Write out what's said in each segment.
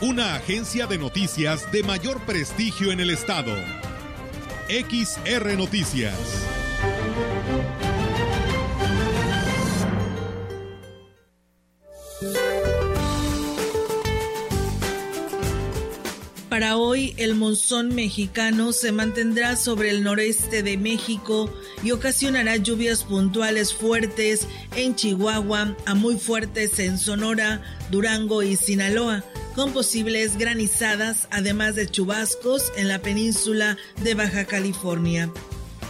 una agencia de noticias de mayor prestigio en el estado. XR Noticias. Para hoy, el monzón mexicano se mantendrá sobre el noreste de México y ocasionará lluvias puntuales fuertes en Chihuahua, a muy fuertes en Sonora, Durango y Sinaloa con posibles granizadas, además de chubascos en la península de Baja California.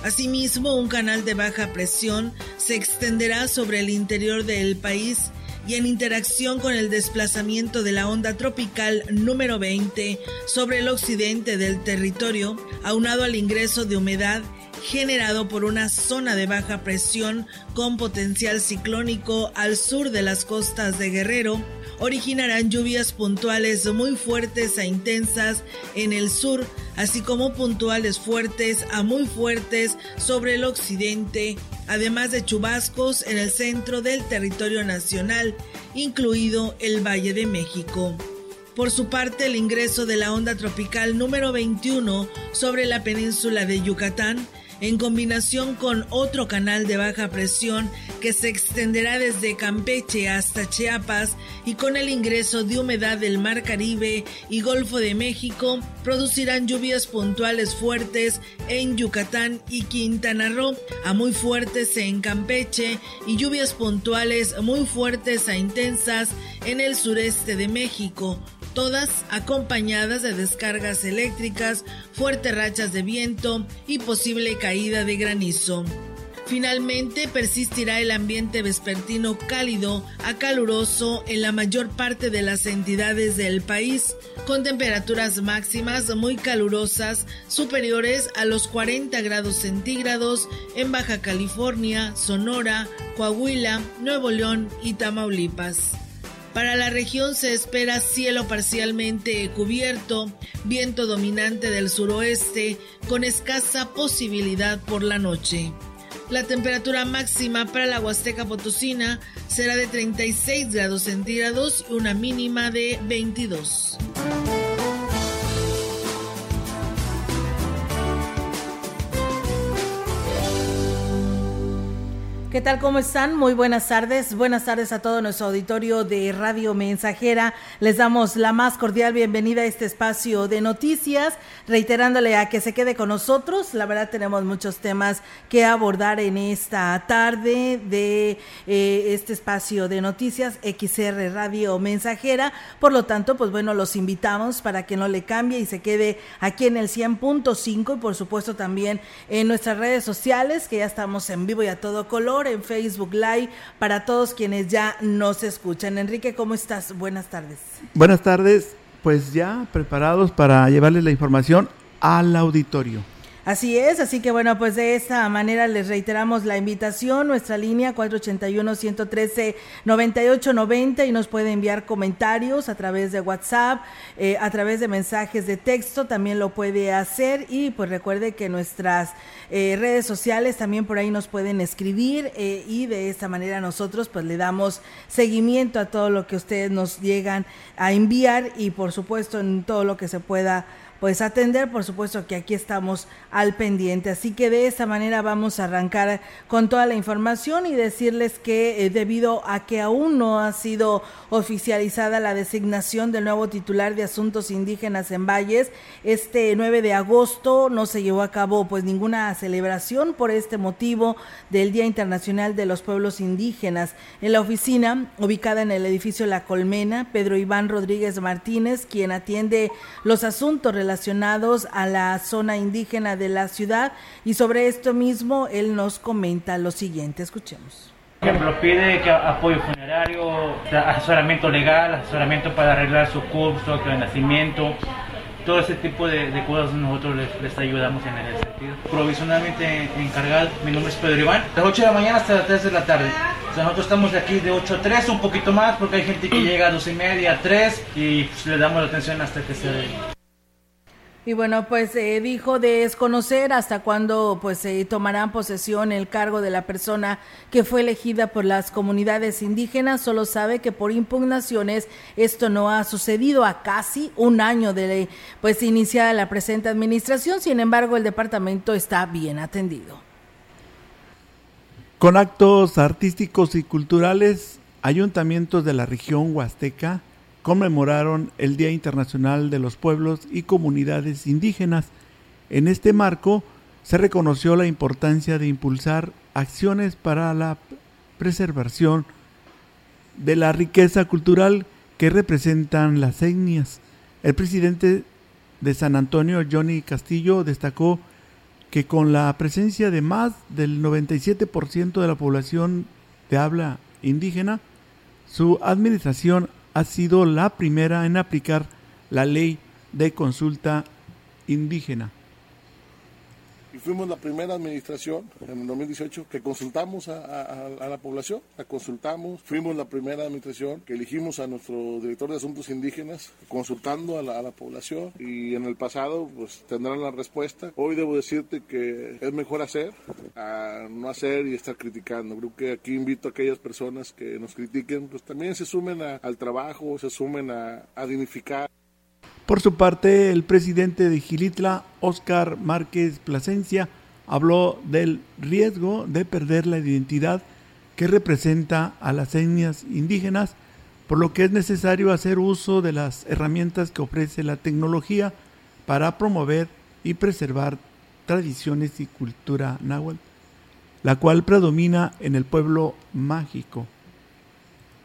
Asimismo, un canal de baja presión se extenderá sobre el interior del país y en interacción con el desplazamiento de la onda tropical número 20 sobre el occidente del territorio, aunado al ingreso de humedad generado por una zona de baja presión con potencial ciclónico al sur de las costas de Guerrero, originarán lluvias puntuales muy fuertes a intensas en el sur, así como puntuales fuertes a muy fuertes sobre el occidente, además de chubascos en el centro del territorio nacional, incluido el Valle de México. Por su parte, el ingreso de la onda tropical número 21 sobre la península de Yucatán en combinación con otro canal de baja presión que se extenderá desde Campeche hasta Chiapas y con el ingreso de humedad del Mar Caribe y Golfo de México, producirán lluvias puntuales fuertes en Yucatán y Quintana Roo, a muy fuertes en Campeche y lluvias puntuales muy fuertes a intensas en el sureste de México todas acompañadas de descargas eléctricas, fuertes rachas de viento y posible caída de granizo. Finalmente persistirá el ambiente vespertino cálido a caluroso en la mayor parte de las entidades del país, con temperaturas máximas muy calurosas superiores a los 40 grados centígrados en Baja California, Sonora, Coahuila, Nuevo León y Tamaulipas. Para la región se espera cielo parcialmente cubierto, viento dominante del suroeste con escasa posibilidad por la noche. La temperatura máxima para la Huasteca Potosina será de 36 grados centígrados y una mínima de 22. ¿Qué tal? ¿Cómo están? Muy buenas tardes. Buenas tardes a todo nuestro auditorio de Radio Mensajera. Les damos la más cordial bienvenida a este espacio de noticias, reiterándole a que se quede con nosotros. La verdad tenemos muchos temas que abordar en esta tarde de eh, este espacio de noticias XR Radio Mensajera. Por lo tanto, pues bueno, los invitamos para que no le cambie y se quede aquí en el 100.5 y por supuesto también en nuestras redes sociales, que ya estamos en vivo y a todo color en Facebook Live para todos quienes ya nos escuchan. Enrique, ¿cómo estás? Buenas tardes. Buenas tardes, pues ya preparados para llevarles la información al auditorio. Así es, así que bueno, pues de esta manera les reiteramos la invitación, nuestra línea 481-113-9890 y nos puede enviar comentarios a través de WhatsApp, eh, a través de mensajes de texto, también lo puede hacer y pues recuerde que nuestras eh, redes sociales también por ahí nos pueden escribir eh, y de esta manera nosotros pues le damos seguimiento a todo lo que ustedes nos llegan a enviar y por supuesto en todo lo que se pueda pues atender, por supuesto que aquí estamos al pendiente. Así que de esta manera vamos a arrancar con toda la información y decirles que eh, debido a que aún no ha sido oficializada la designación del nuevo titular de asuntos indígenas en Valles, este 9 de agosto no se llevó a cabo pues ninguna celebración por este motivo del Día Internacional de los Pueblos Indígenas. En la oficina, ubicada en el edificio La Colmena, Pedro Iván Rodríguez Martínez, quien atiende los asuntos relacionados relacionados a la zona indígena de la ciudad y sobre esto mismo él nos comenta lo siguiente. Escuchemos. Por ejemplo, pide que apoyo funerario, asesoramiento legal, asesoramiento para arreglar su curso, de nacimiento, todo ese tipo de, de cosas nosotros les, ayudamos en ese sentido. Provisionalmente encargado, mi nombre es Pedro Iván, de las 8 de la mañana hasta las 3 de la tarde. O sea, nosotros estamos aquí de 8 a 3, un poquito más, porque hay gente que llega a 2 y media, 3, y pues, le damos la atención hasta que se... Y bueno, pues eh, dijo desconocer hasta cuándo pues se tomarán posesión el cargo de la persona que fue elegida por las comunidades indígenas. Solo sabe que por impugnaciones esto no ha sucedido a casi un año de pues iniciada la presente administración. Sin embargo, el departamento está bien atendido. Con actos artísticos y culturales, ayuntamientos de la región huasteca conmemoraron el Día Internacional de los Pueblos y Comunidades Indígenas. En este marco se reconoció la importancia de impulsar acciones para la preservación de la riqueza cultural que representan las etnias. El presidente de San Antonio, Johnny Castillo, destacó que con la presencia de más del 97% de la población de habla indígena, su administración ha sido la primera en aplicar la ley de consulta indígena fuimos la primera administración en el 2018 que consultamos a, la población, la consultamos, fuimos la primera administración que elegimos a nuestro director de asuntos indígenas consultando a la, población y en el pasado pues tendrán la respuesta. Hoy debo decirte que es mejor hacer a no hacer y estar criticando. Creo que aquí invito a aquellas personas que nos critiquen, pues también se sumen al trabajo, se sumen a dignificar. Por su parte, el presidente de Gilitla, Óscar Márquez Plasencia, habló del riesgo de perder la identidad que representa a las etnias indígenas, por lo que es necesario hacer uso de las herramientas que ofrece la tecnología para promover y preservar tradiciones y cultura náhuatl, la cual predomina en el pueblo mágico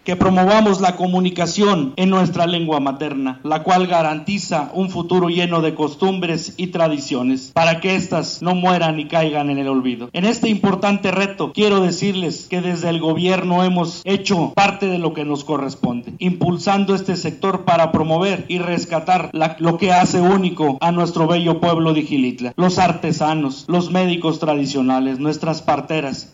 que promovamos la comunicación en nuestra lengua materna, la cual garantiza un futuro lleno de costumbres y tradiciones, para que éstas no mueran y caigan en el olvido. En este importante reto, quiero decirles que desde el gobierno hemos hecho parte de lo que nos corresponde, impulsando este sector para promover y rescatar lo que hace único a nuestro bello pueblo de Gilitla, los artesanos, los médicos tradicionales, nuestras parteras,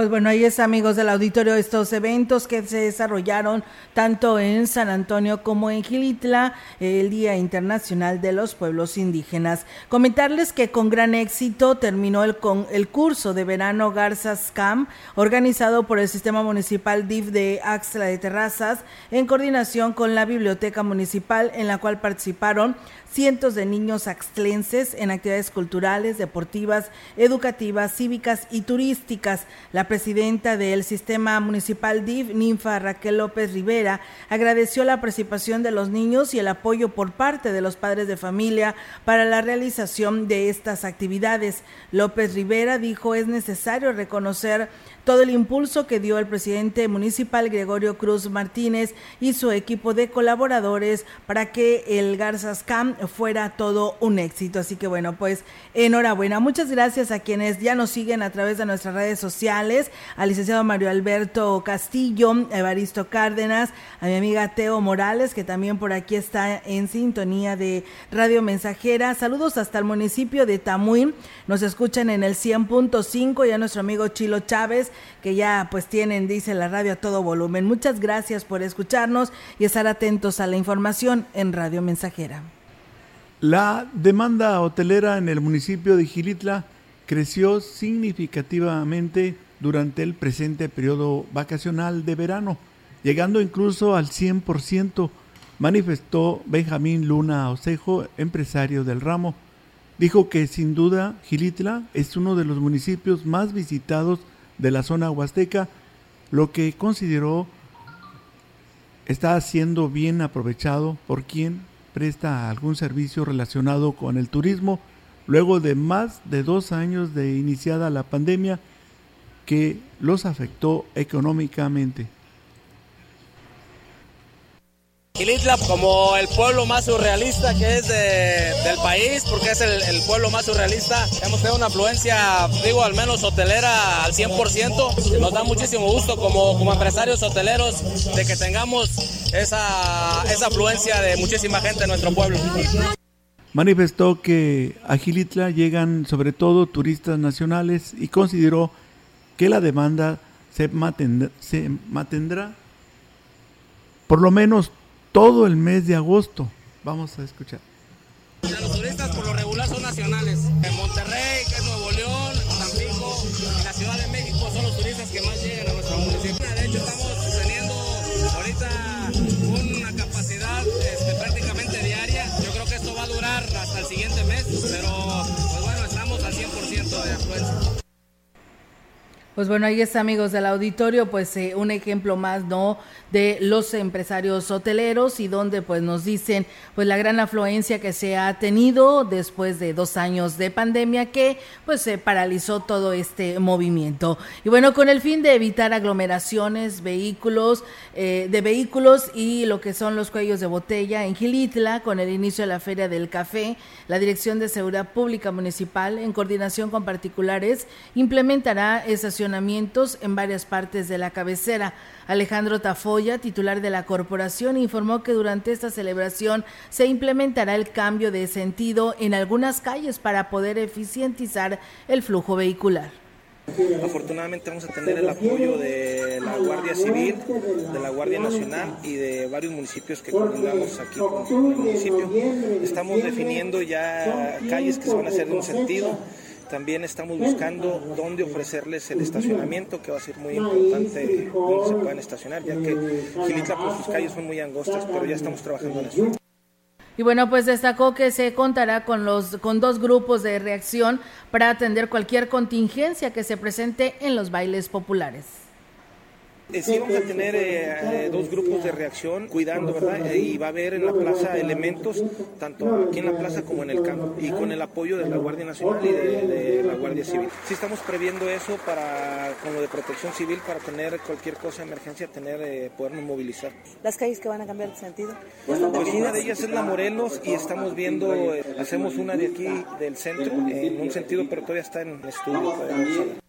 pues bueno, ahí es amigos del auditorio estos eventos que se desarrollaron tanto en San Antonio como en Gilitla, el Día Internacional de los Pueblos Indígenas. Comentarles que con gran éxito terminó el, con, el curso de verano Garzas Camp, organizado por el Sistema Municipal DIF de Axla de Terrazas, en coordinación con la Biblioteca Municipal, en la cual participaron cientos de niños axtlenses en actividades culturales, deportivas, educativas, cívicas y turísticas. La presidenta del sistema municipal DIF, Ninfa Raquel López Rivera, agradeció la participación de los niños y el apoyo por parte de los padres de familia para la realización de estas actividades. López Rivera dijo es necesario reconocer todo el impulso que dio el presidente municipal Gregorio Cruz Martínez y su equipo de colaboradores para que el Garzas Camp fuera todo un éxito. Así que bueno, pues enhorabuena. Muchas gracias a quienes ya nos siguen a través de nuestras redes sociales, al licenciado Mario Alberto Castillo, a Evaristo Cárdenas, a mi amiga Teo Morales, que también por aquí está en sintonía de Radio Mensajera. Saludos hasta el municipio de Tamuín. Nos escuchan en el 100.5 y a nuestro amigo Chilo Chávez que ya pues tienen, dice la radio a todo volumen. Muchas gracias por escucharnos y estar atentos a la información en Radio Mensajera. La demanda hotelera en el municipio de Gilitla creció significativamente durante el presente periodo vacacional de verano, llegando incluso al 100%, manifestó Benjamín Luna Osejo, empresario del ramo. Dijo que sin duda Gilitla es uno de los municipios más visitados de la zona huasteca, lo que consideró está siendo bien aprovechado por quien presta algún servicio relacionado con el turismo luego de más de dos años de iniciada la pandemia que los afectó económicamente Gilitla como el pueblo más surrealista que es del país, porque es el, pueblo más surrealista. Hemos tenido una afluencia, digo, al menos hotelera al 100%. Nos da muchísimo gusto como, como empresarios hoteleros de que tengamos esa, esa afluencia de muchísima gente en nuestro pueblo. Manifestó que a Gilitla llegan sobre todo turistas nacionales y consideró que la demanda se, mantendrá, por lo menos todo el mes de agosto. Vamos a escuchar. Los turistas por lo regular son nacionales. En Monterrey, es Nuevo León, Tampico, y la Ciudad de México son los turistas que más llegan a nuestro municipio. De hecho, estamos teniendo ahorita una capacidad este, prácticamente diaria. Yo creo que esto va a durar hasta el siguiente mes, pero pues bueno, estamos al 100% de afluencia. Pues bueno, ahí está, amigos del auditorio, pues eh, un ejemplo más, ¿no? De los empresarios hoteleros y donde pues nos dicen pues la gran afluencia que se ha tenido después de dos años de pandemia que pues se paralizó todo este movimiento. Y bueno, con el fin de evitar aglomeraciones, vehículos, eh, de vehículos y lo que son los cuellos de botella en Gilitla, con el inicio de la Feria del Café, la Dirección de Seguridad Pública Municipal, en coordinación con particulares, implementará esas en varias partes de la cabecera. Alejandro Tafoya, titular de la corporación, informó que durante esta celebración se implementará el cambio de sentido en algunas calles para poder eficientizar el flujo vehicular. Afortunadamente vamos a tener el apoyo de la Guardia Civil, de la Guardia Nacional y de varios municipios que coordinamos aquí con el municipio. Estamos definiendo ya calles que se van a hacer de un sentido también estamos buscando dónde ofrecerles el estacionamiento, que va a ser muy importante dónde se puedan estacionar, ya que Gilitla por sus calles son muy angostas, pero ya estamos trabajando en eso. Y bueno, pues destacó que se contará con los con dos grupos de reacción para atender cualquier contingencia que se presente en los bailes populares. Eh, sí vamos a tener eh, eh, dos grupos de reacción cuidando, ¿verdad? Y va a haber en la plaza elementos, tanto aquí en la plaza como en el campo, y con el apoyo de la Guardia Nacional y de, la Guardia Civil. Sí estamos previendo eso para, con lo de protección civil, para tener cualquier cosa de emergencia, tener, podernos movilizar. ¿Las calles que van a cambiar de sentido? Pues una de ellas es la Morelos y estamos viendo, hacemos una de aquí del centro, en un sentido, pero todavía está en estudio.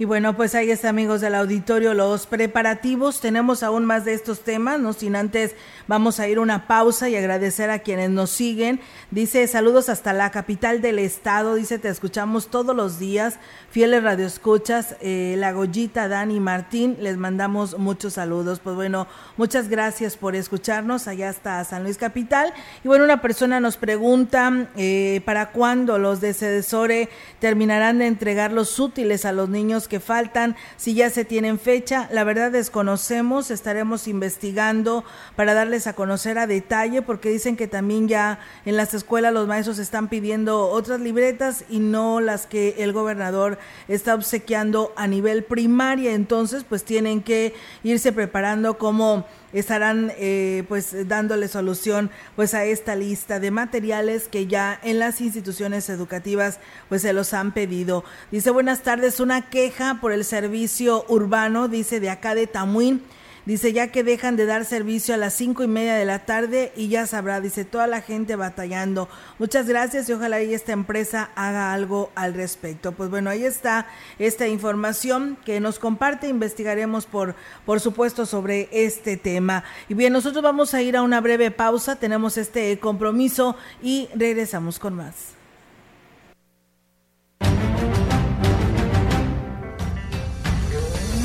Y bueno, pues ahí está, amigos del auditorio, los preparativos. Tenemos aún más de estos temas, no sin antes vamos a ir una pausa y agradecer a quienes nos siguen. Dice, saludos hasta la capital del estado. Dice, te escuchamos todos los días. Fieles radioescuchas, eh, la Goyita, Dani, Martín, les mandamos muchos saludos. Pues bueno, muchas gracias por escucharnos allá hasta San Luis Capital. Y bueno, una persona nos pregunta, eh, ¿para cuándo los de Cedesore terminarán de entregar los útiles a los niños que faltan, si ya se tienen fecha. La verdad desconocemos, estaremos investigando para darles a conocer a detalle, porque dicen que también ya en las escuelas los maestros están pidiendo otras libretas y no las que el gobernador está obsequiando a nivel primaria. Entonces, pues tienen que irse preparando como estarán eh, pues dándole solución pues a esta lista de materiales que ya en las instituciones educativas pues se los han pedido. Dice buenas tardes, una queja por el servicio urbano, dice de acá de Tamuín Dice, ya que dejan de dar servicio a las cinco y media de la tarde y ya sabrá, dice, toda la gente batallando. Muchas gracias y ojalá esta empresa haga algo al respecto. Pues bueno, ahí está esta información que nos comparte. Investigaremos por, por supuesto sobre este tema. Y bien, nosotros vamos a ir a una breve pausa. Tenemos este compromiso y regresamos con más.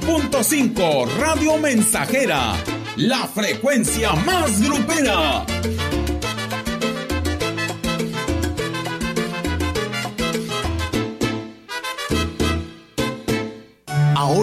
100.5 Radio Mensajera, la frecuencia más grupera.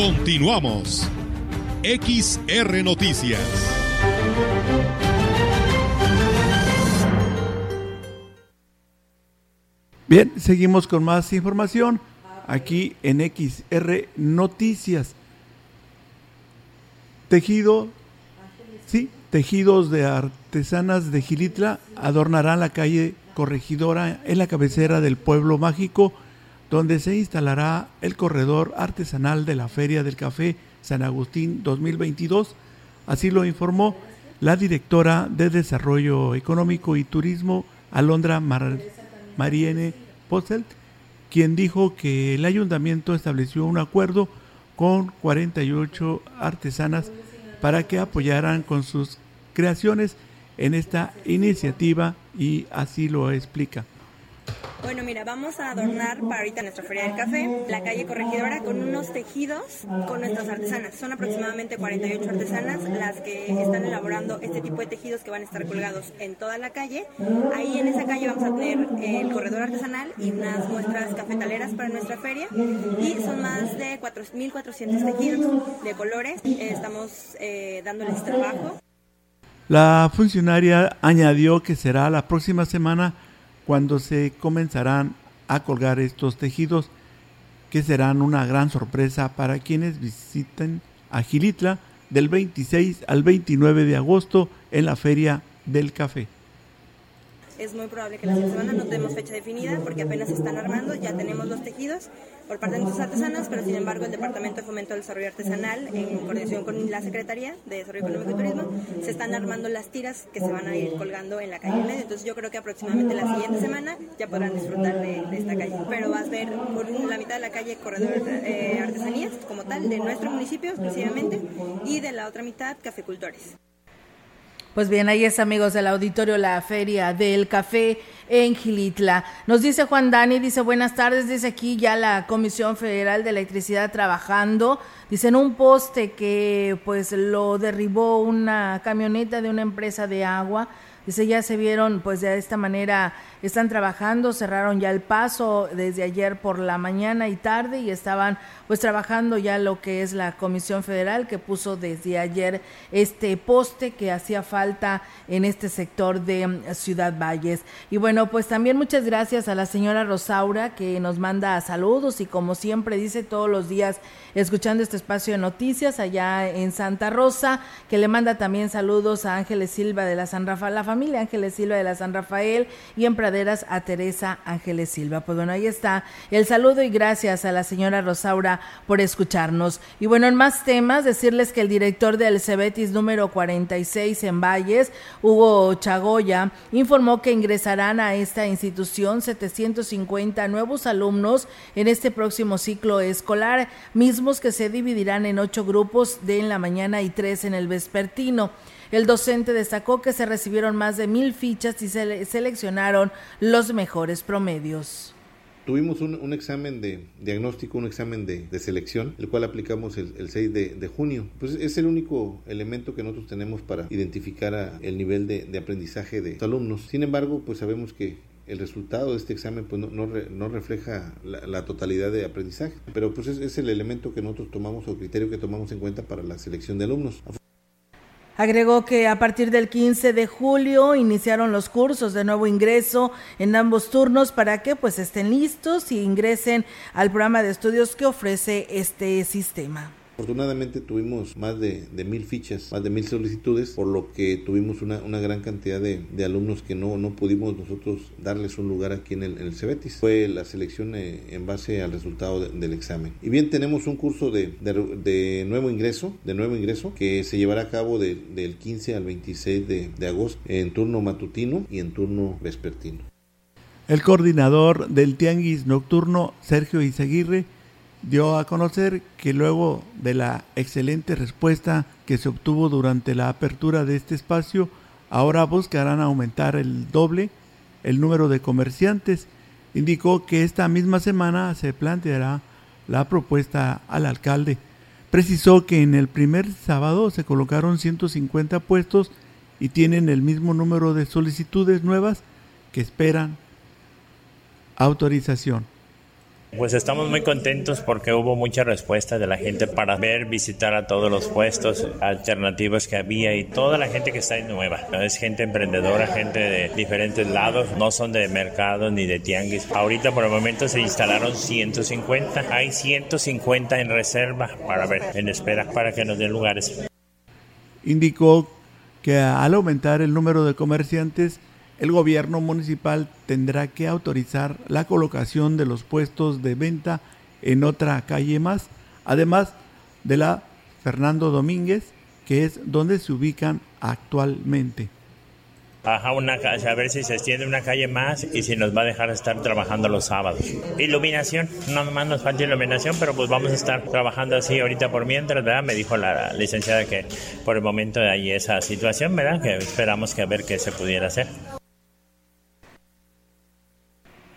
Continuamos. XR Noticias. Bien, seguimos con más información aquí en XR Noticias. Tejido, sí, tejidos de artesanas de Gilitla adornarán la calle Corregidora en la cabecera del pueblo mágico donde se instalará el corredor artesanal de la Feria del Café San Agustín 2022. Así lo informó la directora de Desarrollo Económico y Turismo, Alondra Mariene Postel, quien dijo que el ayuntamiento estableció un acuerdo con 48 artesanas para que apoyaran con sus creaciones en esta iniciativa y así lo explica. Bueno, mira, vamos a adornar para ahorita nuestra Feria del Café, la calle Corregidora, con unos tejidos con nuestras artesanas. Son aproximadamente 48 artesanas las que están elaborando este tipo de tejidos que van a estar colgados en toda la calle. Ahí en esa calle vamos a tener el corredor artesanal y unas muestras cafetaleras para nuestra feria. Y son más de 4.400 tejidos de colores. Estamos eh, dándoles trabajo. La funcionaria añadió que será la próxima semana cuando se comenzarán a colgar estos tejidos que serán una gran sorpresa para quienes visiten a Gilitla del 26 al 29 de agosto en la Feria del Café es muy probable que la semana no tenemos fecha definida porque apenas se están armando, ya tenemos los tejidos por parte de nuestros artesanos, pero sin embargo el Departamento de Fomento del Desarrollo Artesanal, en coordinación con la Secretaría de Desarrollo Económico y Turismo, se están armando las tiras que se van a ir colgando en la calle medio. Entonces yo creo que aproximadamente la siguiente semana ya podrán disfrutar de, esta calle. Pero vas a ver por la mitad de la calle corredor eh, artesanías como tal de nuestro municipio exclusivamente y de la otra mitad cafecultores. Pues bien, ahí es amigos del auditorio la feria del café en Gilitla. Nos dice Juan Dani, dice buenas tardes, dice aquí ya la Comisión Federal de Electricidad trabajando. Dicen un poste que pues lo derribó una camioneta de una empresa de agua. Dice ya se vieron pues de esta manera están trabajando, cerraron ya el paso desde ayer por la mañana y tarde y estaban pues trabajando ya lo que es la Comisión Federal que puso desde ayer este poste que hacía falta en este sector de Ciudad Valles. Y bueno, pues también muchas gracias a la señora Rosaura que nos manda saludos y como siempre dice todos los días escuchando este espacio de noticias allá en Santa Rosa, que le manda también saludos a Ángeles Silva de la San Rafael, la familia Ángeles Silva de la San Rafael y en a Teresa Ángeles Silva. Pues bueno, ahí está el saludo y gracias a la señora Rosaura por escucharnos. Y bueno, en más temas, decirles que el director del Cebetis número 46 en Valles, Hugo Chagoya, informó que ingresarán a esta institución 750 nuevos alumnos en este próximo ciclo escolar, mismos que se dividirán en ocho grupos de en la mañana y tres en el vespertino. El docente destacó que se recibieron más de mil fichas y se seleccionaron los mejores promedios. Tuvimos un, examen de diagnóstico, un examen de, selección, el cual aplicamos el, 6 de, junio. Pues es el único elemento que nosotros tenemos para identificar el nivel de, aprendizaje de los alumnos. Sin embargo, pues sabemos que el resultado de este examen pues no, refleja la, totalidad de aprendizaje, pero pues es, es el elemento que nosotros tomamos o criterio que tomamos en cuenta para la selección de alumnos. Agregó que a partir del 15 de julio iniciaron los cursos de nuevo ingreso en ambos turnos para que pues estén listos y ingresen al programa de estudios que ofrece este sistema. Afortunadamente tuvimos más de, mil fichas, más de mil solicitudes, por lo que tuvimos una, gran cantidad de, alumnos que no, pudimos nosotros darles un lugar aquí en el, Cebetis. Fue la selección eh, en base al resultado del examen. Y bien, tenemos un curso de, nuevo ingreso, de nuevo ingreso, que se llevará a cabo del 15 al 26 de agosto en turno matutino y en turno vespertino. El coordinador del Tianguis Nocturno, Sergio Izaguirre, dio a conocer que luego de la excelente respuesta que se obtuvo durante la apertura de este espacio, ahora buscarán aumentar el doble el número de comerciantes. Indicó que esta misma semana se planteará la propuesta al alcalde. Precisó que en el primer sábado se colocaron 150 puestos y tienen el mismo número de solicitudes nuevas que esperan autorización. Pues estamos muy contentos porque hubo mucha respuesta de la gente para ver, visitar a todos los puestos alternativos que había y toda la gente que está ahí nueva. Es gente emprendedora, gente de diferentes lados, no son de mercado ni de tianguis. Ahorita por el momento se instalaron 150, hay 150 en reserva para ver, en espera para que nos den lugares. Indicó que al aumentar el número de comerciantes, el gobierno municipal tendrá que autorizar la colocación de los puestos de venta en otra calle más, además de la Fernando Domínguez, que es donde se ubican actualmente. Ajá, una calle, a ver si se extiende una calle más y si nos va a dejar estar trabajando los sábados. Iluminación, no más nos falta iluminación, pero pues vamos a estar trabajando así ahorita por mientras, ¿verdad? Me dijo la licenciada que por el momento hay esa situación, ¿verdad? Que esperamos que a ver qué se pudiera hacer.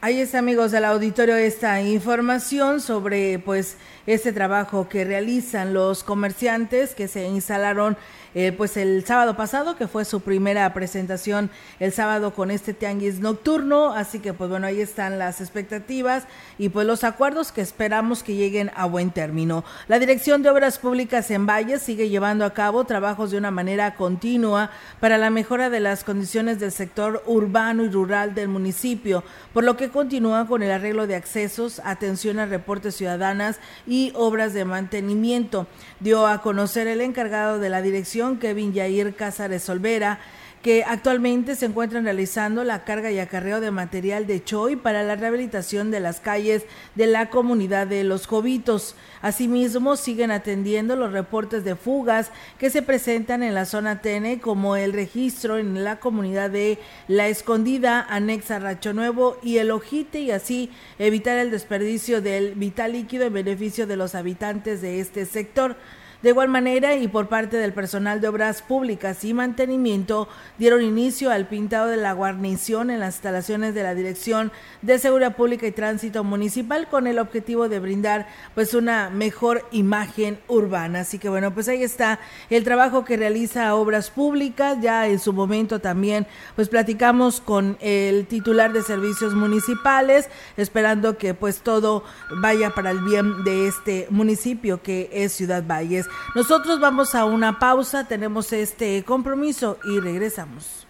Ahí está, amigos del auditorio, esta información sobre pues este trabajo que realizan los comerciantes que se instalaron eh, pues el sábado pasado, que fue su primera presentación el sábado con este tianguis nocturno. Así que pues bueno, ahí están las expectativas y pues los acuerdos que esperamos que lleguen a buen término. La Dirección de Obras Públicas en Valles sigue llevando a cabo trabajos de una manera continua para la mejora de las condiciones del sector urbano y rural del municipio, por lo que continúa con el arreglo de accesos, atención a reportes ciudadanas y obras de mantenimiento. Dio a conocer el encargado de la dirección Kevin Yair Cázares Olvera, que actualmente se encuentran realizando la carga y acarreo de material de Choi para la rehabilitación de las calles de la comunidad de Los Jovitos. Asimismo, siguen atendiendo los reportes de fugas que se presentan en la zona Tene, como el registro en la comunidad de La Escondida, anexa Racho Nuevo y El Ojite, y así evitar el desperdicio del vital líquido en beneficio de los habitantes de este sector. De igual manera, y por parte del personal de obras públicas y mantenimiento, dieron inicio al pintado de la guarnición en las instalaciones de la Dirección de Seguridad Pública y Tránsito Municipal con el objetivo de brindar pues una mejor imagen urbana. Así que bueno, pues ahí está el trabajo que realiza Obras Públicas. Ya en su momento también pues platicamos con el titular de servicios municipales, esperando que pues todo vaya para el bien de este municipio que es Ciudad Valles. Nosotros vamos a una pausa, tenemos este compromiso y regresamos.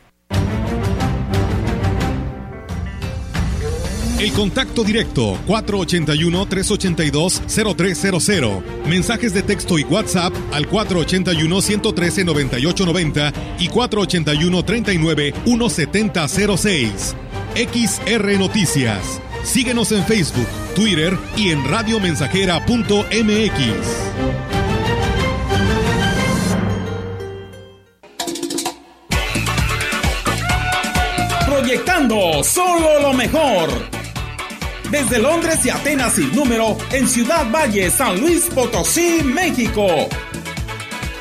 El contacto directo 481-382-0300. Mensajes de texto y WhatsApp al 481-113-9890 y 481-39-1706. XR Noticias. Síguenos en Facebook, Twitter y en radiomensajera.mx. solo lo mejor. Desde Londres y Atenas sin número, en Ciudad Valle, San Luis Potosí, México.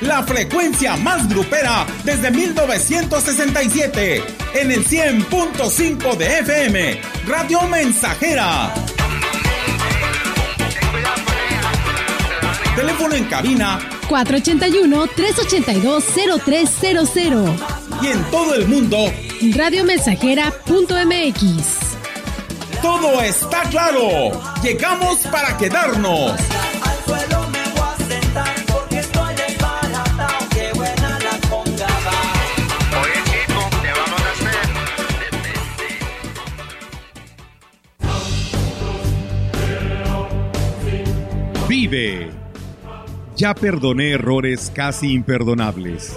La frecuencia más grupera desde 1967, en el 100.5 de FM, Radio Mensajera. Teléfono en cabina 481-382-0300. Y en todo el mundo radiomensajera.mx. Todo está claro. Llegamos para quedarnos. Vive. Ya perdoné errores casi imperdonables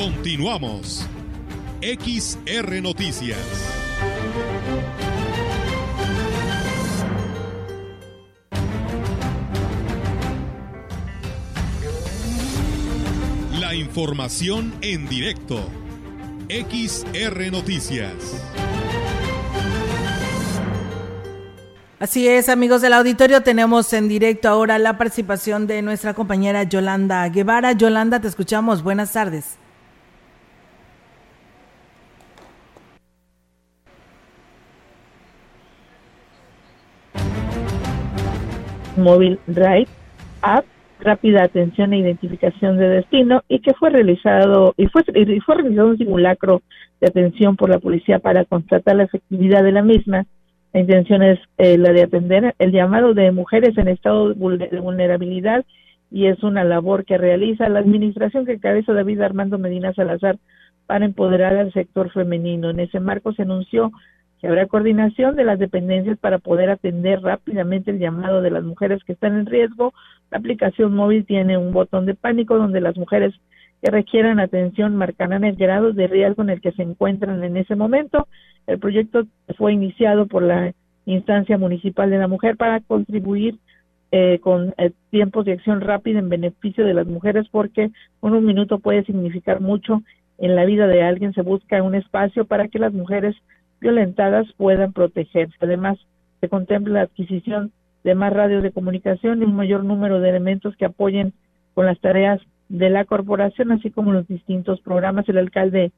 Continuamos. XR Noticias. La información en directo. XR Noticias. Así es, amigos del auditorio, tenemos en directo ahora la participación de nuestra compañera Yolanda Guevara. Yolanda, te escuchamos. Buenas tardes. Móvil Drive App rápida atención e identificación de destino y que fue realizado y fue y fue realizado un simulacro de atención por la policía para constatar la efectividad de la misma. La intención es eh, la de atender el llamado de mujeres en estado de vulnerabilidad y es una labor que realiza la administración que cabeza David Armando Medina Salazar para empoderar al sector femenino. En ese marco se anunció que habrá coordinación de las dependencias para poder atender rápidamente el llamado de las mujeres que están en riesgo. La aplicación móvil tiene un botón de pánico donde las mujeres que requieran atención marcarán el grado de riesgo en el que se encuentran en ese momento. El proyecto fue iniciado por la instancia municipal de la mujer para contribuir eh, con eh, tiempos de acción rápida en beneficio de las mujeres porque un minuto puede significar mucho en la vida de alguien. Se busca un espacio para que las mujeres violentadas puedan protegerse. Además, se contempla la adquisición de más radios de comunicación y un mayor número de elementos que apoyen con las tareas de la corporación, así como los distintos programas. El alcalde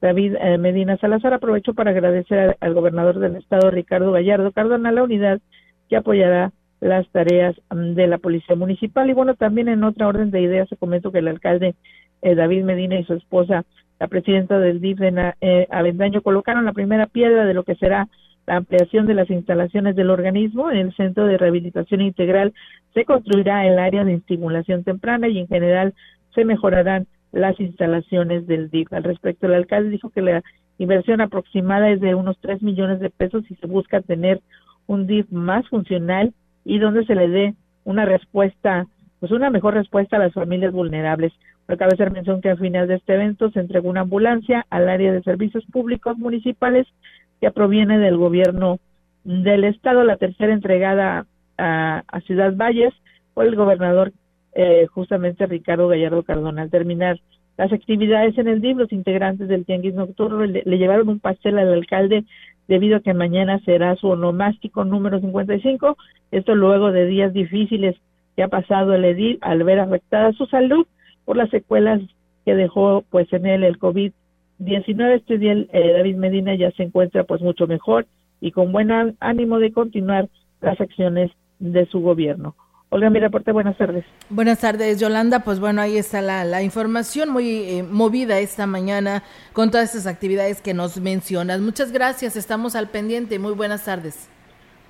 David eh, Medina Salazar aprovechó para agradecer al, gobernador del estado, Ricardo Gallardo Cardona, la unidad que apoyará las tareas mm, de la Policía Municipal. Y bueno, también en otra orden de ideas se comentó que el alcalde eh, David Medina y su esposa la presidenta del DIF en eh, Avendaño colocaron la primera piedra de lo que será la ampliación de las instalaciones del organismo. En el Centro de Rehabilitación Integral se construirá el área de estimulación temprana y en general se mejorarán las instalaciones del DIF. Al respecto, el alcalde dijo que la inversión aproximada es de unos 3 millones de pesos y se busca tener un DIF más funcional y donde se le dé una respuesta, pues una mejor respuesta a las familias vulnerables. Pero cabe hacer mención que al final de este evento se entregó una ambulancia al área de servicios públicos municipales que proviene del gobierno del estado, la tercera entregada a, Ciudad Valles por el gobernador eh, justamente Ricardo Gallardo Cardona. Al terminar las actividades en el DIF, los integrantes del Tianguis Nocturno le, llevaron un pastel al alcalde debido a que mañana será su onomástico número 55. Esto luego de días difíciles que ha pasado el edil al ver afectada su salud por las secuelas que dejó pues en él el COVID-19. Este día eh, David Medina ya se encuentra pues mucho mejor y con buen ánimo de continuar las acciones de su gobierno. Olga, mi reporte, buenas tardes. Buenas tardes, Yolanda. Pues bueno, ahí está la, la información muy eh, movida esta mañana con todas estas actividades que nos mencionas. Muchas gracias, estamos al pendiente. Muy buenas tardes.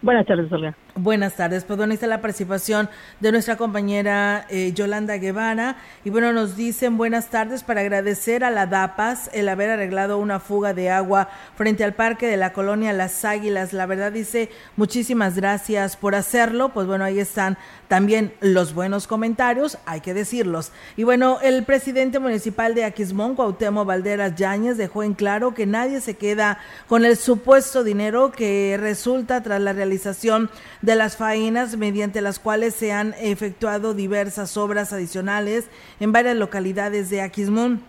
Buenas tardes, Olga. Buenas tardes, pues bueno, está la participación de nuestra compañera eh, Yolanda Guevara y bueno, nos dicen buenas tardes para agradecer a la DAPAS el haber arreglado una fuga de agua frente al parque de la colonia Las Águilas. La verdad dice muchísimas gracias por hacerlo, pues bueno, ahí están también los buenos comentarios, hay que decirlos. Y bueno, el presidente municipal de Aquismón, Cuauhtémoc Valderas Yáñez, dejó en claro que nadie se queda con el supuesto dinero que resulta tras la realización de las faenas mediante las cuales se han efectuado diversas obras adicionales en varias localidades de Aquismón.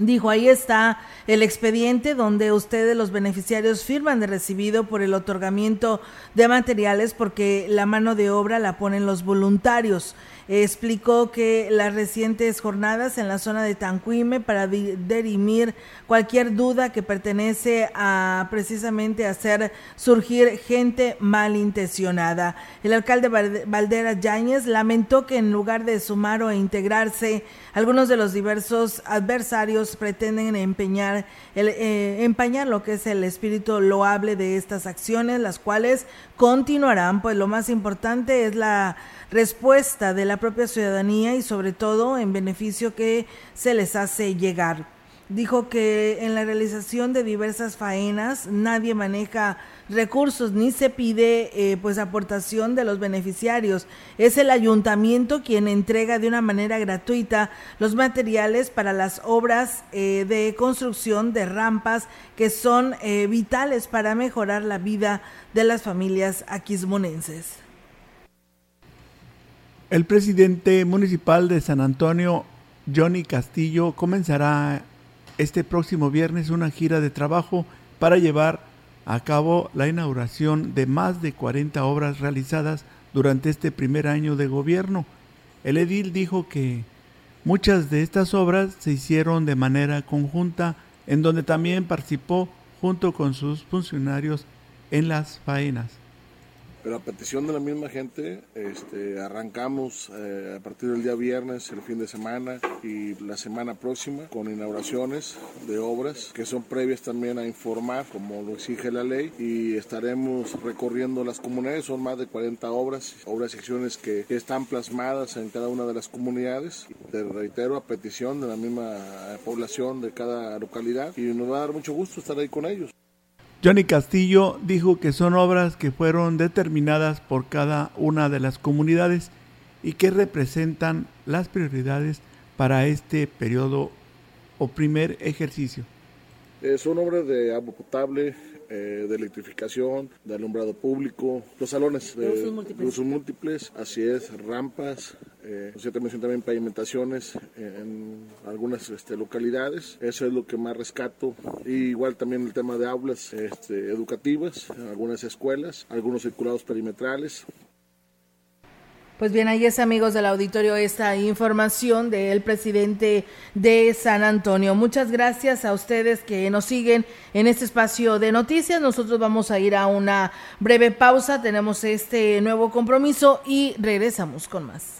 Dijo, ahí está el expediente donde ustedes los beneficiarios firman de recibido por el otorgamiento de materiales porque la mano de obra la ponen los voluntarios explicó que las recientes jornadas en la zona de Tanquime para dirimir cualquier duda que pertenece a precisamente hacer surgir gente malintencionada. El alcalde Valdera Yáñez lamentó que en lugar de sumar o integrarse, algunos de los diversos adversarios pretenden empeñar el, eh, empañar lo que es el espíritu loable de estas acciones, las cuales continuarán, pues lo más importante es la respuesta de la propia ciudadanía y sobre todo en beneficio que se les hace llegar. Dijo que en la realización de diversas faenas nadie maneja recursos ni se pide eh, pues aportación de los beneficiarios. Es el ayuntamiento quien entrega de una manera gratuita los materiales para las obras eh, de construcción de rampas que son eh, vitales para mejorar la vida de las familias aquismonenses. El presidente municipal de San Antonio, Johnny Castillo, comenzará este próximo viernes una gira de trabajo para llevar a cabo la inauguración de más de 40 obras realizadas durante este primer año de gobierno. El edil dijo que muchas de estas obras se hicieron de manera conjunta, en donde también participó junto con sus funcionarios en las faenas. Pero a petición de la misma gente, este, arrancamos eh, a partir del día viernes, el fin de semana y la semana próxima con inauguraciones de obras que son previas también a informar, como lo exige la ley, y estaremos recorriendo las comunidades. Son más de 40 obras, obras y acciones que, están plasmadas en cada una de las comunidades. Te reitero, a petición de la misma población de cada localidad, y nos va a dar mucho gusto estar ahí con ellos. Johnny Castillo dijo que son obras que fueron determinadas por cada una de las comunidades y que representan las prioridades para este periodo o primer ejercicio. Eh, son obras de agua potable, eh, de electrificación, de alumbrado público, los salones de, usos múltiples. así es, rampas, eh, también pavimentaciones en algunas este, localidades, eso es lo que más rescato. Y igual también el tema de aulas este, educativas, algunas escuelas, algunos circulados perimetrales, pues bien, ahí es amigos del auditorio esta información del presidente de San Antonio. Muchas gracias a ustedes que nos siguen en este espacio de noticias. Nosotros vamos a ir a una breve pausa, tenemos este nuevo compromiso y regresamos con más.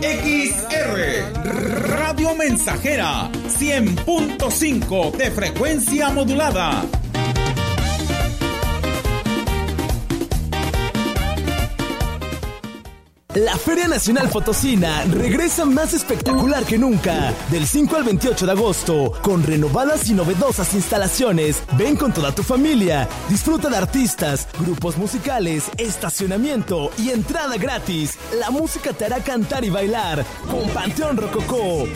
XR Radio Mensajera 100.5 de frecuencia modulada. La Feria Nacional Potosina regresa más espectacular que nunca. Del 5 al 28 de agosto, con renovadas y novedosas instalaciones. Ven con toda tu familia. Disfruta de artistas, grupos musicales, estacionamiento y entrada gratis. La música te hará cantar y bailar. Con Panteón Rococó,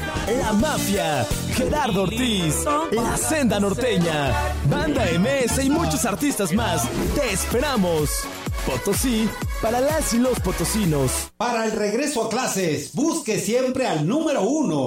La Mafia, Gerardo Ortiz, La Senda Norteña, Banda MS y muchos artistas más. Te esperamos. Potosí para las y los potosinos. Para el regreso a clases, busque siempre al número uno.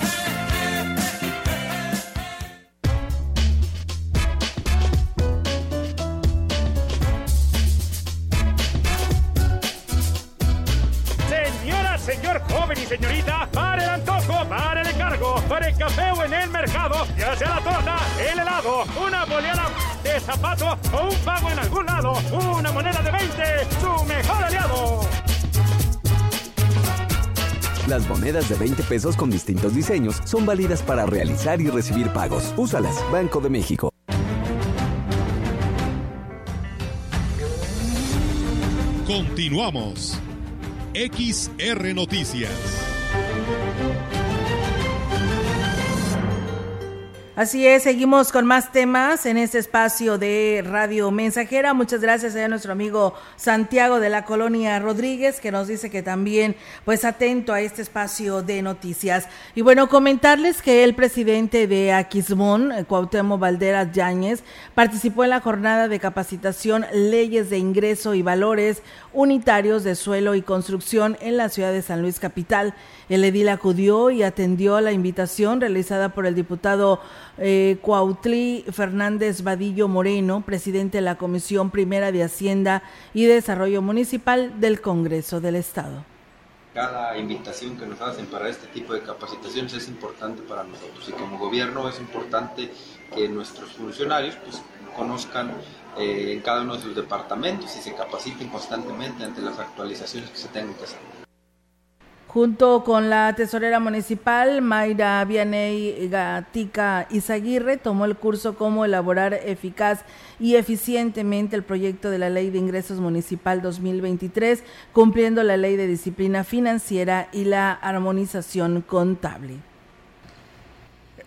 Café o en el mercado, ya sea la torta, el helado, una boleada de zapato o un pago en algún lado, una moneda de 20, su mejor aliado. Las monedas de 20 pesos con distintos diseños son válidas para realizar y recibir pagos. Úsalas, Banco de México. Continuamos. XR Noticias. Así es, seguimos con más temas en este espacio de Radio Mensajera. Muchas gracias a nuestro amigo Santiago de la Colonia Rodríguez, que nos dice que también, pues atento a este espacio de noticias. Y bueno, comentarles que el presidente de Aquismón, Cuauhtémoc Valderas Yáñez, participó en la jornada de capacitación Leyes de Ingreso y Valores Unitarios de Suelo y Construcción en la ciudad de San Luis Capital. El edil acudió y atendió a la invitación realizada por el diputado eh, Fernández Vadillo Moreno, presidente de la Comisión Primera de Hacienda y Desarrollo Municipal del Congreso del Estado. Cada invitación que nos hacen para este tipo de capacitaciones es importante para nosotros y como gobierno es importante que nuestros funcionarios pues, conozcan eh, en cada uno de sus departamentos y se capaciten constantemente ante las actualizaciones que se tengan que hacer. Junto con la tesorera municipal, Mayra Vianey Gatica Izaguirre, tomó el curso Cómo elaborar eficaz y eficientemente el proyecto de la Ley de Ingresos Municipal 2023, cumpliendo la Ley de Disciplina Financiera y la Armonización Contable.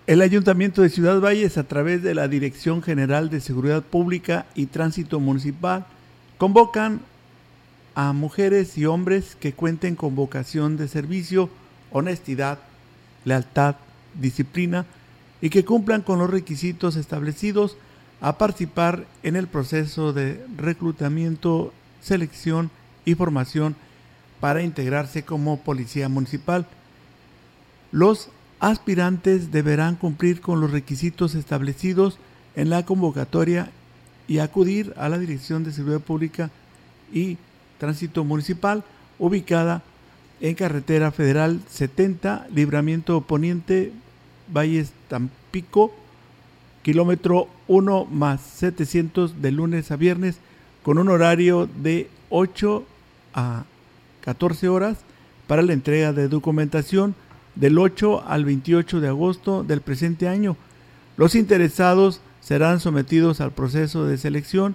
El Ayuntamiento de Ciudad Valles, a través de la Dirección General de Seguridad Pública y Tránsito Municipal, convocan a mujeres y hombres que cuenten con vocación de servicio, honestidad, lealtad, disciplina y que cumplan con los requisitos establecidos a participar en el proceso de reclutamiento, selección y formación para integrarse como policía municipal. Los aspirantes deberán cumplir con los requisitos establecidos en la convocatoria y acudir a la Dirección de Seguridad Pública y Tránsito Municipal, ubicada en Carretera Federal 70, Libramiento Poniente, Valles Tampico, kilómetro 1 más 700 de lunes a viernes, con un horario de 8 a 14 horas para la entrega de documentación del 8 al 28 de agosto del presente año. Los interesados serán sometidos al proceso de selección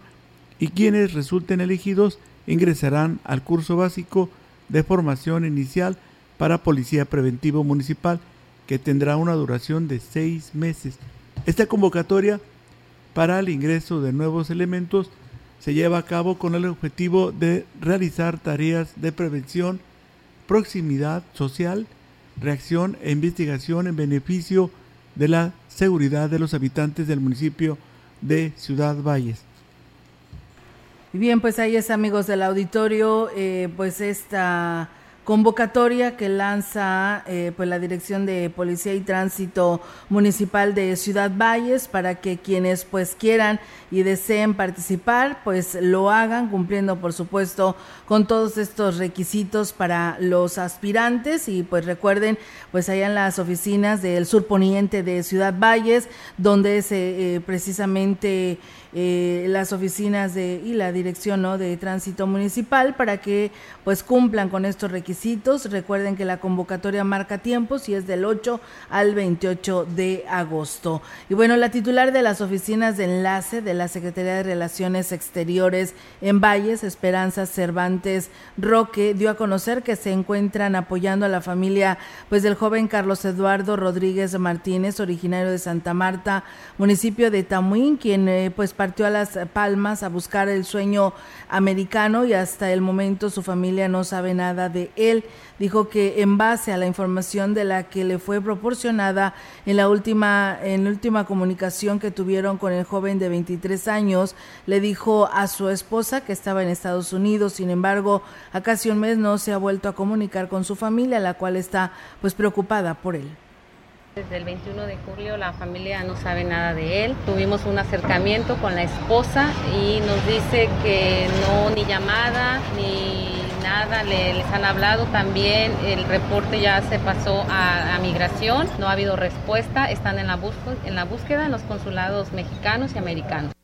y quienes resulten elegidos ingresarán al curso básico de formación inicial para Policía Preventivo Municipal, que tendrá una duración de seis meses. Esta convocatoria para el ingreso de nuevos elementos se lleva a cabo con el objetivo de realizar tareas de prevención, proximidad social, reacción e investigación en beneficio de la seguridad de los habitantes del municipio de Ciudad Valles. Bien, pues ahí es amigos del auditorio, eh, pues esta convocatoria que lanza eh, pues la Dirección de Policía y Tránsito Municipal de Ciudad Valles para que quienes pues quieran y deseen participar pues lo hagan cumpliendo por supuesto con todos estos requisitos para los aspirantes. Y pues recuerden pues allá en las oficinas del sur poniente de Ciudad Valles donde es eh, precisamente eh, las oficinas de y la dirección ¿no? de tránsito municipal para que pues cumplan con estos requisitos. Recuerden que la convocatoria marca tiempos y es del 8 al 28 de agosto. Y bueno, la titular de las oficinas de enlace de la Secretaría de Relaciones Exteriores en Valles, Esperanza Cervantes Roque, dio a conocer que se encuentran apoyando a la familia pues del joven Carlos Eduardo Rodríguez Martínez, originario de Santa Marta, municipio de Tamuín, quien eh, pues partió a Las Palmas a buscar el sueño americano y hasta el momento su familia no sabe nada de él. Dijo que en base a la información de la que le fue proporcionada en la última en última comunicación que tuvieron con el joven de 23 años, le dijo a su esposa que estaba en Estados Unidos. Sin embargo, a casi un mes no se ha vuelto a comunicar con su familia, la cual está pues preocupada por él. Desde el 21 de julio la familia no sabe nada de él. Tuvimos un acercamiento con la esposa y nos dice que no, ni llamada, ni nada, le, les han hablado también, el reporte ya se pasó a, a migración, no ha habido respuesta, están en la, en la búsqueda en los consulados mexicanos y americanos.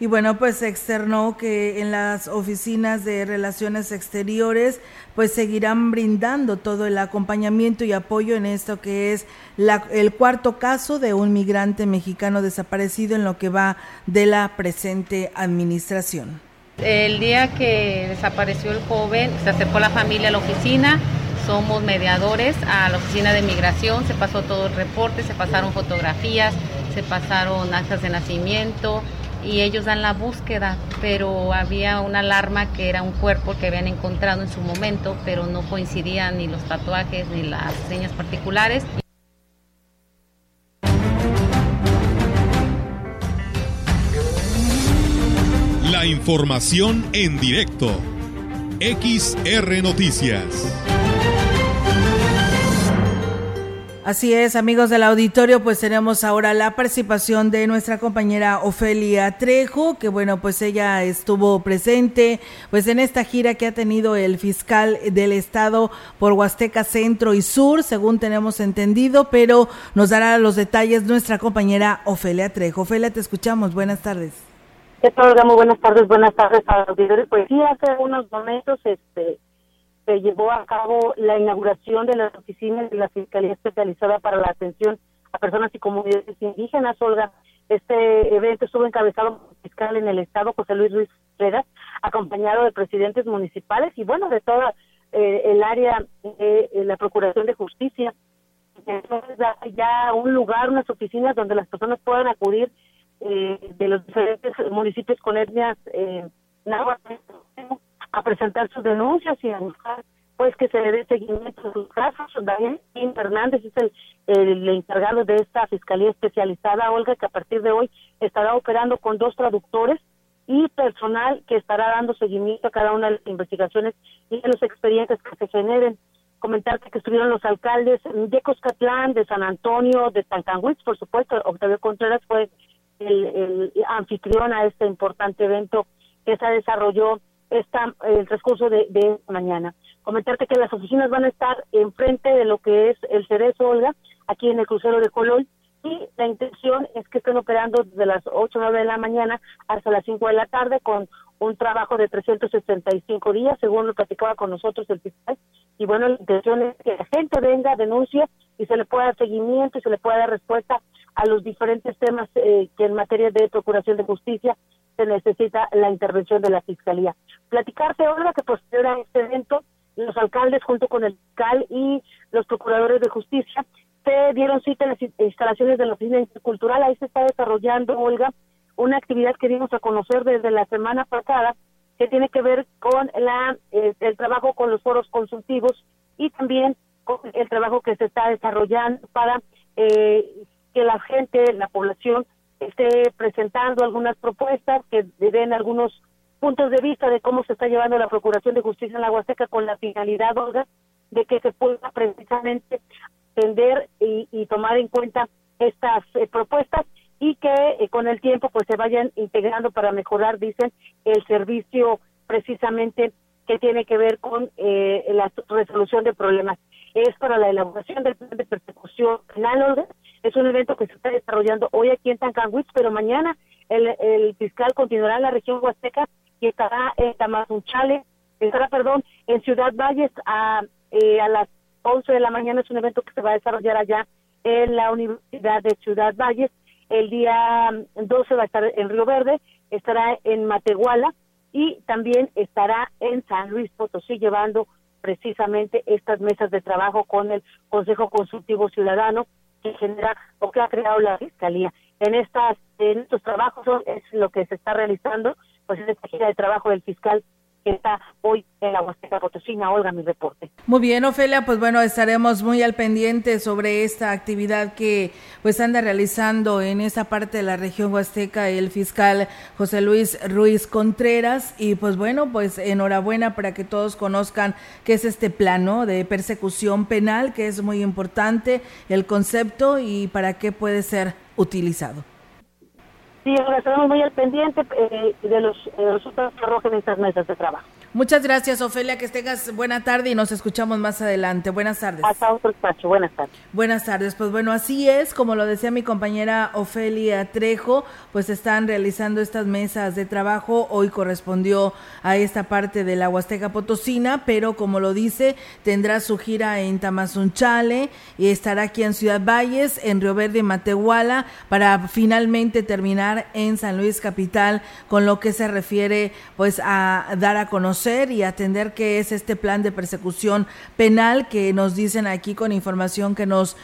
Y bueno, pues externó que en las oficinas de relaciones exteriores pues seguirán brindando todo el acompañamiento y apoyo en esto que es la, el cuarto caso de un migrante mexicano desaparecido en lo que va de la presente administración. El día que desapareció el joven, se acercó la familia a la oficina, somos mediadores a la oficina de migración, se pasó todo el reporte, se pasaron fotografías, se pasaron actas de nacimiento, y ellos dan la búsqueda, pero había una alarma que era un cuerpo que habían encontrado en su momento, pero no coincidían ni los tatuajes ni las señas particulares. La información en directo. XR Noticias. Así es, amigos del auditorio, pues tenemos ahora la participación de nuestra compañera Ofelia Trejo, que bueno, pues ella estuvo presente pues en esta gira que ha tenido el fiscal del estado por Huasteca Centro y Sur, según tenemos entendido, pero nos dará los detalles nuestra compañera Ofelia Trejo. Ofelia, te escuchamos. Buenas tardes. ¿Qué tal, Muy buenas tardes, buenas tardes a los auditores. Pues sí, hace unos momentos, este se llevó a cabo la inauguración de las oficinas de la Fiscalía Especializada para la Atención a Personas y Comunidades Indígenas. Olga, este evento estuvo encabezado por el fiscal en el Estado, José Luis Ruiz Fredas, acompañado de presidentes municipales y, bueno, de toda eh, el área de la Procuración de Justicia. Entonces, ya un lugar, unas oficinas donde las personas puedan acudir eh, de los diferentes municipios con etnias eh, náhuatl a presentar sus denuncias y a buscar pues que se le dé seguimiento a sus casos. Daniel Fernández es el, el, encargado de esta fiscalía especializada, Olga, que a partir de hoy estará operando con dos traductores y personal que estará dando seguimiento a cada una de las investigaciones y de los expedientes que se generen. Comentarte que estuvieron los alcaldes de Coscatlán, de San Antonio, de Tancanwitz, por supuesto, Octavio Contreras fue el, el anfitrión a este importante evento que se desarrolló esta, el transcurso de, de mañana. Comentarte que las oficinas van a estar enfrente de lo que es el Cerezo Olga, aquí en el crucero de Colón, y la intención es que estén operando desde las 8 o 9 de la mañana hasta las 5 de la tarde con un trabajo de 365 días, según lo platicaba con nosotros el fiscal. Y bueno, la intención es que la gente venga, denuncie y se le pueda dar seguimiento y se le pueda dar respuesta a los diferentes temas eh, que en materia de procuración de justicia se necesita la intervención de la Fiscalía. Platicarte ahora que posterior a este evento, los alcaldes junto con el fiscal y los procuradores de justicia se dieron cita en las instalaciones de la Oficina Intercultural. Ahí se está desarrollando, Olga, una actividad que dimos a conocer desde la semana pasada que tiene que ver con la eh, el trabajo con los foros consultivos y también con el trabajo que se está desarrollando para eh, que la gente, la población, esté presentando algunas propuestas, que den algunos puntos de vista de cómo se está llevando la Procuración de Justicia en la Huasteca con la finalidad, Olga, de que se pueda precisamente atender y, tomar en cuenta estas eh, propuestas y que eh, con el tiempo pues se vayan integrando para mejorar, dicen, el servicio precisamente que tiene que ver con eh, la resolución de problemas. Es para la elaboración del plan de persecución penal, es un evento que se está desarrollando hoy aquí en Tancanwitz, pero mañana el, el fiscal continuará en la región Huasteca y estará en Tamazunchale, estará, perdón, en Ciudad Valles a, eh, a las 11 de la mañana, es un evento que se va a desarrollar allá en la Universidad de Ciudad Valles. El día 12 va a estar en Río Verde, estará en Matehuala y también estará en San Luis Potosí llevando precisamente estas mesas de trabajo con el Consejo Consultivo Ciudadano que genera o que ha creado la Fiscalía. En estas en estos trabajos es lo que se está realizando, pues en esta gira de trabajo del fiscal que está hoy en la Huasteca Potosina. Olga, mi reporte. Muy bien, Ofelia, pues bueno, estaremos muy al pendiente sobre esta actividad que pues anda realizando en esa parte de la región Huasteca el fiscal José Luis Ruiz Contreras y pues bueno, pues enhorabuena para que todos conozcan qué es este plano de persecución penal, que es muy importante el concepto y para qué puede ser utilizado. Sí, ahora estamos muy al pendiente eh, de los eh, resultados que arrojen estas mesas de trabajo. Muchas gracias, Ofelia. Que tengas buena tarde y nos escuchamos más adelante. Buenas tardes. Hasta otro espacio. Buenas tardes. Buenas tardes. Pues bueno, así es, como lo decía mi compañera Ofelia Trejo, pues están realizando estas mesas de trabajo. Hoy correspondió a esta parte de la Huasteca Potosina, pero como lo dice, tendrá su gira en Tamazunchale y estará aquí en Ciudad Valles, en Río Verde y Matehuala, para finalmente terminar en San Luis Capital con lo que se refiere pues a dar a conocer y atender qué es este plan de persecución penal que nos dicen aquí con información que nos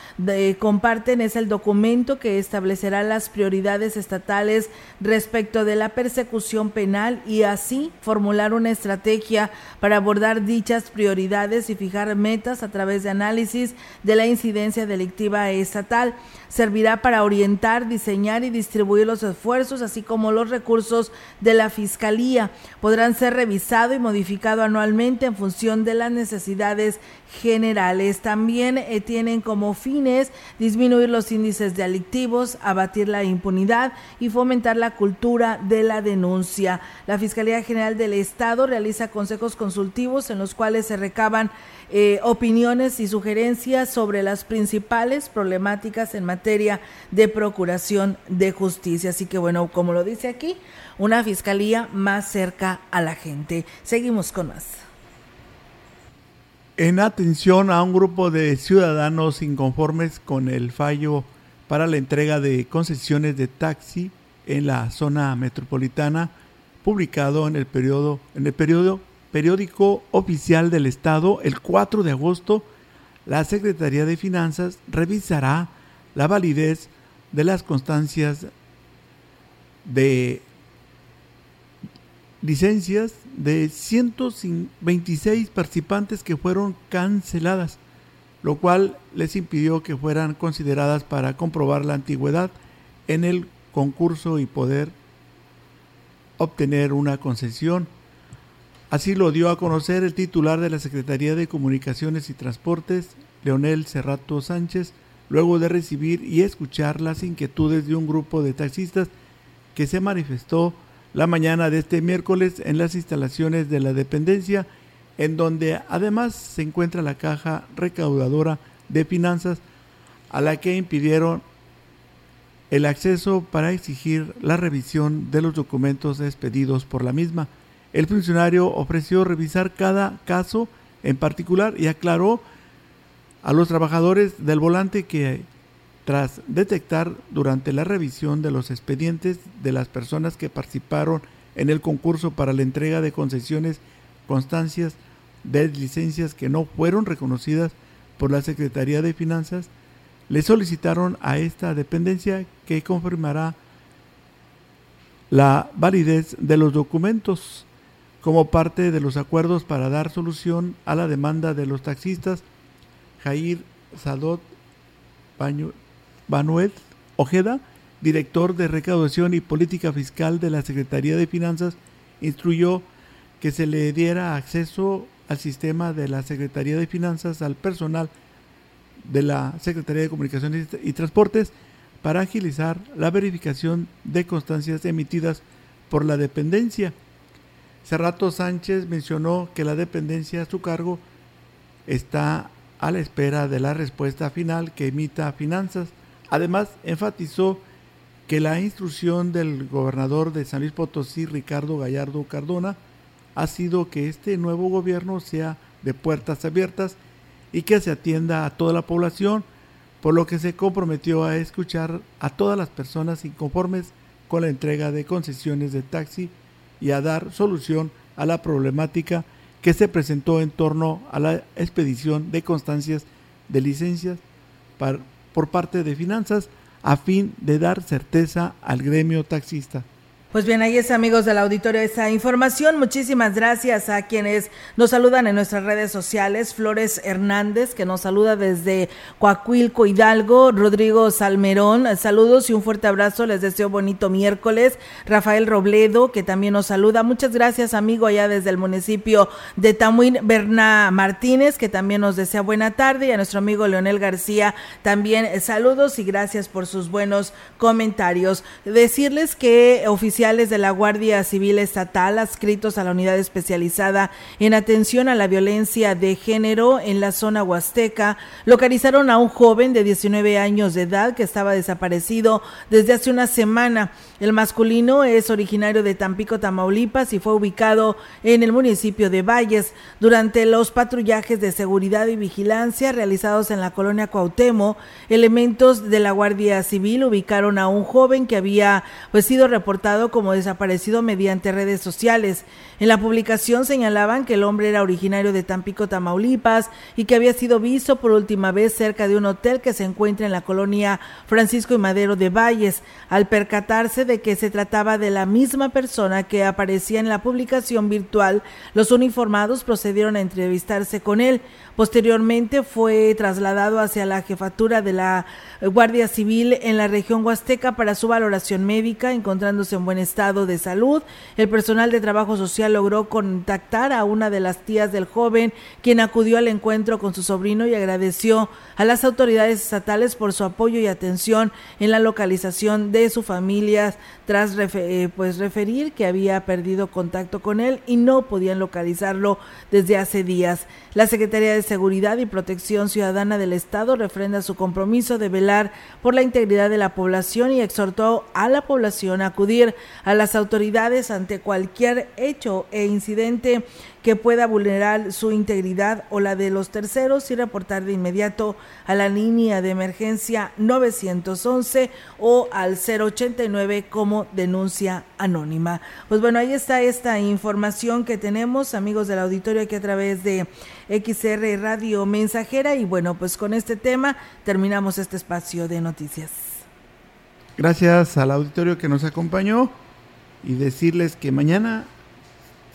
comparten. Es el documento que establecerá las prioridades estatales respecto de la persecución penal y así formular una estrategia para abordar dichas prioridades y fijar metas a través de análisis de la incidencia delictiva estatal servirá para orientar, diseñar y distribuir los esfuerzos, así como los recursos de la Fiscalía. Podrán ser revisados y modificados anualmente en función de las necesidades generales. También eh, tienen como fines disminuir los índices delictivos, abatir la impunidad y fomentar la cultura de la denuncia. La Fiscalía General del Estado realiza consejos consultivos en los cuales se recaban eh, opiniones y sugerencias sobre las principales problemáticas en materia de procuración de justicia. Así que bueno, como lo dice aquí, una fiscalía más cerca a la gente. Seguimos con más. En atención a un grupo de ciudadanos inconformes con el fallo para la entrega de concesiones de taxi en la zona metropolitana, publicado en el periodo, en el periodo periódico oficial del Estado, el 4 de agosto, la Secretaría de Finanzas revisará la validez de las constancias de licencias de 126 participantes que fueron canceladas, lo cual les impidió que fueran consideradas para comprobar la antigüedad en el concurso y poder obtener una concesión. Así lo dio a conocer el titular de la Secretaría de Comunicaciones y Transportes, Leonel Cerrato Sánchez, luego de recibir y escuchar las inquietudes de un grupo de taxistas que se manifestó la mañana de este miércoles en las instalaciones de la dependencia, en donde además se encuentra la caja recaudadora de finanzas a la que impidieron el acceso para exigir la revisión de los documentos expedidos por la misma. El funcionario ofreció revisar cada caso en particular y aclaró a los trabajadores del volante que tras detectar durante la revisión de los expedientes de las personas que participaron en el concurso para la entrega de concesiones, constancias de licencias que no fueron reconocidas por la Secretaría de Finanzas, le solicitaron a esta dependencia que confirmará la validez de los documentos como parte de los acuerdos para dar solución a la demanda de los taxistas. Jair Sadot Banuet Ojeda, director de Recaudación y Política Fiscal de la Secretaría de Finanzas, instruyó que se le diera acceso al sistema de la Secretaría de Finanzas al personal de la Secretaría de Comunicaciones y Transportes para agilizar la verificación de constancias emitidas por la dependencia. Cerrato Sánchez mencionó que la dependencia a su cargo está a la espera de la respuesta final que emita Finanzas. Además, enfatizó que la instrucción del gobernador de San Luis Potosí, Ricardo Gallardo Cardona, ha sido que este nuevo gobierno sea de puertas abiertas y que se atienda a toda la población, por lo que se comprometió a escuchar a todas las personas inconformes con la entrega de concesiones de taxi y a dar solución a la problemática que se presentó en torno a la expedición de constancias de licencias por parte de finanzas a fin de dar certeza al gremio taxista. Pues bien, ahí es amigos del auditorio esa información. Muchísimas gracias a quienes nos saludan en nuestras redes sociales. Flores Hernández, que nos saluda desde Coacuilco, Hidalgo. Rodrigo Salmerón, saludos y un fuerte abrazo. Les deseo bonito miércoles. Rafael Robledo, que también nos saluda. Muchas gracias, amigo, allá desde el municipio de Tamuín. Berna Martínez, que también nos desea buena tarde. Y a nuestro amigo Leonel García, también saludos y gracias por sus buenos comentarios. Decirles que oficialmente de la Guardia Civil Estatal adscritos a la unidad especializada en atención a la violencia de género en la zona huasteca localizaron a un joven de 19 años de edad que estaba desaparecido desde hace una semana. El masculino es originario de Tampico, Tamaulipas y fue ubicado en el municipio de Valles. Durante los patrullajes de seguridad y vigilancia realizados en la colonia Cuauhtémoc, elementos de la Guardia Civil ubicaron a un joven que había pues, sido reportado como desaparecido mediante redes sociales. En la publicación señalaban que el hombre era originario de Tampico, Tamaulipas y que había sido visto por última vez cerca de un hotel que se encuentra en la colonia Francisco y Madero de Valles. Al percatarse de que se trataba de la misma persona que aparecía en la publicación virtual, los uniformados procedieron a entrevistarse con él. Posteriormente fue trasladado hacia la jefatura de la Guardia Civil en la región Huasteca para su valoración médica, encontrándose en buen estado de salud. El personal de trabajo social logró contactar a una de las tías del joven, quien acudió al encuentro con su sobrino y agradeció a las autoridades estatales por su apoyo y atención en la localización de su familia tras eh, pues referir que había perdido contacto con él y no podían localizarlo desde hace días. La Secretaría de Seguridad y Protección Ciudadana del Estado refrenda su compromiso de velar por la integridad de la población y exhortó a la población a acudir a las autoridades ante cualquier hecho e incidente que pueda vulnerar su integridad o la de los terceros y reportar de inmediato a la línea de emergencia 911 o al 089 como denuncia anónima. Pues bueno, ahí está esta información que tenemos, amigos del auditorio, aquí a través de XR Radio Mensajera. Y bueno, pues con este tema terminamos este espacio de noticias. Gracias al auditorio que nos acompañó y decirles que mañana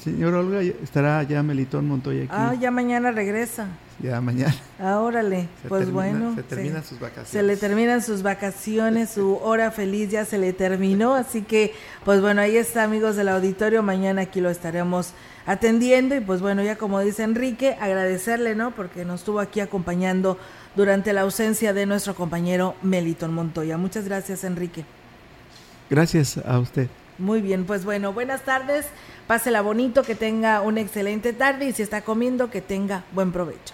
Señor Olga, estará ya Melitón Montoya aquí. Ah, ya mañana regresa. Ya mañana. Ah, órale. pues bueno. Se terminan sus vacaciones. Se le terminan sus vacaciones, su hora feliz ya se le terminó. Así que, pues bueno, ahí está, amigos del auditorio. Mañana aquí lo estaremos atendiendo. Y pues bueno, ya como dice Enrique, agradecerle, ¿no? Porque nos estuvo aquí acompañando durante la ausencia de nuestro compañero Melitón Montoya. Muchas gracias, Enrique. Gracias a usted. Muy bien, pues bueno, buenas tardes. Pásela bonito, que tenga una excelente tarde y si está comiendo, que tenga buen provecho.